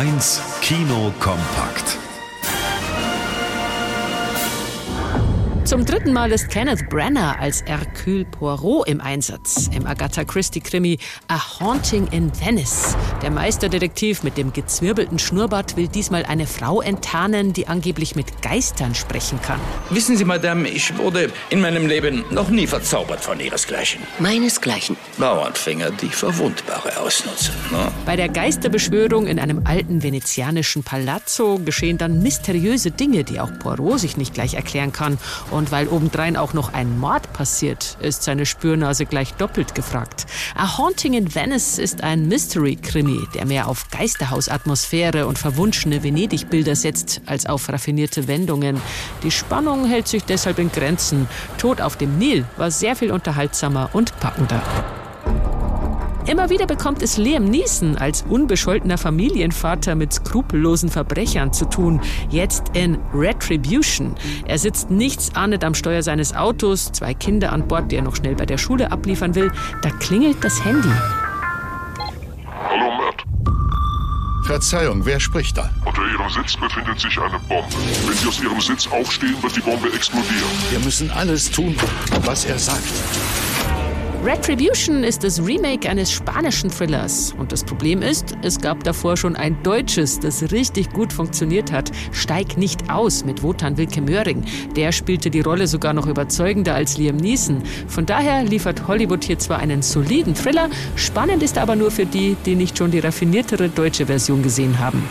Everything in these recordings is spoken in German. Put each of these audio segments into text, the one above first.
1 Kino kompakt. Zum dritten Mal ist Kenneth Branagh als Hercule Poirot im Einsatz. Im Agatha Christie-Krimi A Haunting in Venice. Der Meisterdetektiv mit dem gezwirbelten Schnurrbart will diesmal eine Frau enttarnen, die angeblich mit Geistern sprechen kann. Wissen Sie, Madame, ich wurde in meinem Leben noch nie verzaubert von Ihresgleichen. Meinesgleichen. Bauernfänger, die Verwundbare ausnutzen. Ne? Bei der Geisterbeschwörung in einem alten venezianischen Palazzo geschehen dann mysteriöse Dinge, die auch Poirot sich nicht gleich erklären kann. Und weil obendrein auch noch ein Mord passiert, ist seine Spürnase gleich doppelt gefragt. A Haunting in Venice ist ein Mystery-Krimi, der mehr auf Geisterhausatmosphäre und verwunschene Venedig-Bilder setzt, als auf raffinierte Wendungen. Die Spannung hält sich deshalb in Grenzen. Tod auf dem Nil war sehr viel unterhaltsamer und packender. Immer wieder bekommt es Liam Neeson als unbescholtener Familienvater mit skrupellosen Verbrechern zu tun. Jetzt in Retribution. Er sitzt nichts ahnend am Steuer seines Autos, zwei Kinder an Bord, die er noch schnell bei der Schule abliefern will. Da klingelt das Handy. Verzeihung, wer spricht da? Unter Ihrem Sitz befindet sich eine Bombe. Wenn Sie aus Ihrem Sitz aufstehen, wird die Bombe explodieren. Wir müssen alles tun, was er sagt. Retribution ist das Remake eines spanischen Thrillers. Und das Problem ist, es gab davor schon ein deutsches, das richtig gut funktioniert hat. Steig nicht aus mit Wotan Wilke Möhring. Der spielte die Rolle sogar noch überzeugender als Liam Neeson. Von daher liefert Hollywood hier zwar einen soliden Thriller, spannend ist aber nur für die, die nicht schon die raffiniertere deutsche Version gesehen haben.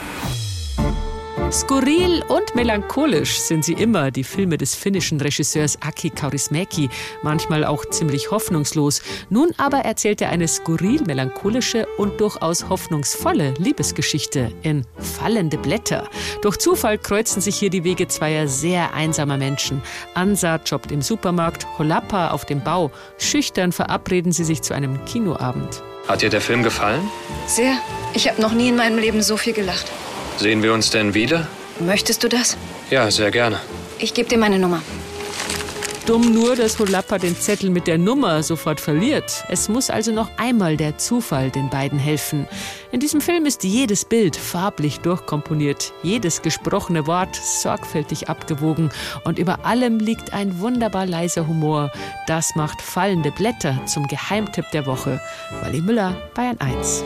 Skurril und melancholisch sind sie immer, die Filme des finnischen Regisseurs Aki Kaurismäki, manchmal auch ziemlich hoffnungslos. Nun aber erzählt er eine skurril melancholische und durchaus hoffnungsvolle Liebesgeschichte in Fallende Blätter. Durch Zufall kreuzen sich hier die Wege zweier sehr einsamer Menschen. Ansa jobbt im Supermarkt, Holappa auf dem Bau. Schüchtern verabreden sie sich zu einem Kinoabend. Hat dir der Film gefallen? Sehr. Ich habe noch nie in meinem Leben so viel gelacht. Sehen wir uns denn wieder? Möchtest du das? Ja, sehr gerne. Ich gebe dir meine Nummer. Dumm nur, dass Holappa den Zettel mit der Nummer sofort verliert. Es muss also noch einmal der Zufall den beiden helfen. In diesem Film ist jedes Bild farblich durchkomponiert, jedes gesprochene Wort sorgfältig abgewogen und über allem liegt ein wunderbar leiser Humor. Das macht fallende Blätter zum Geheimtipp der Woche. Wally Müller, Bayern 1.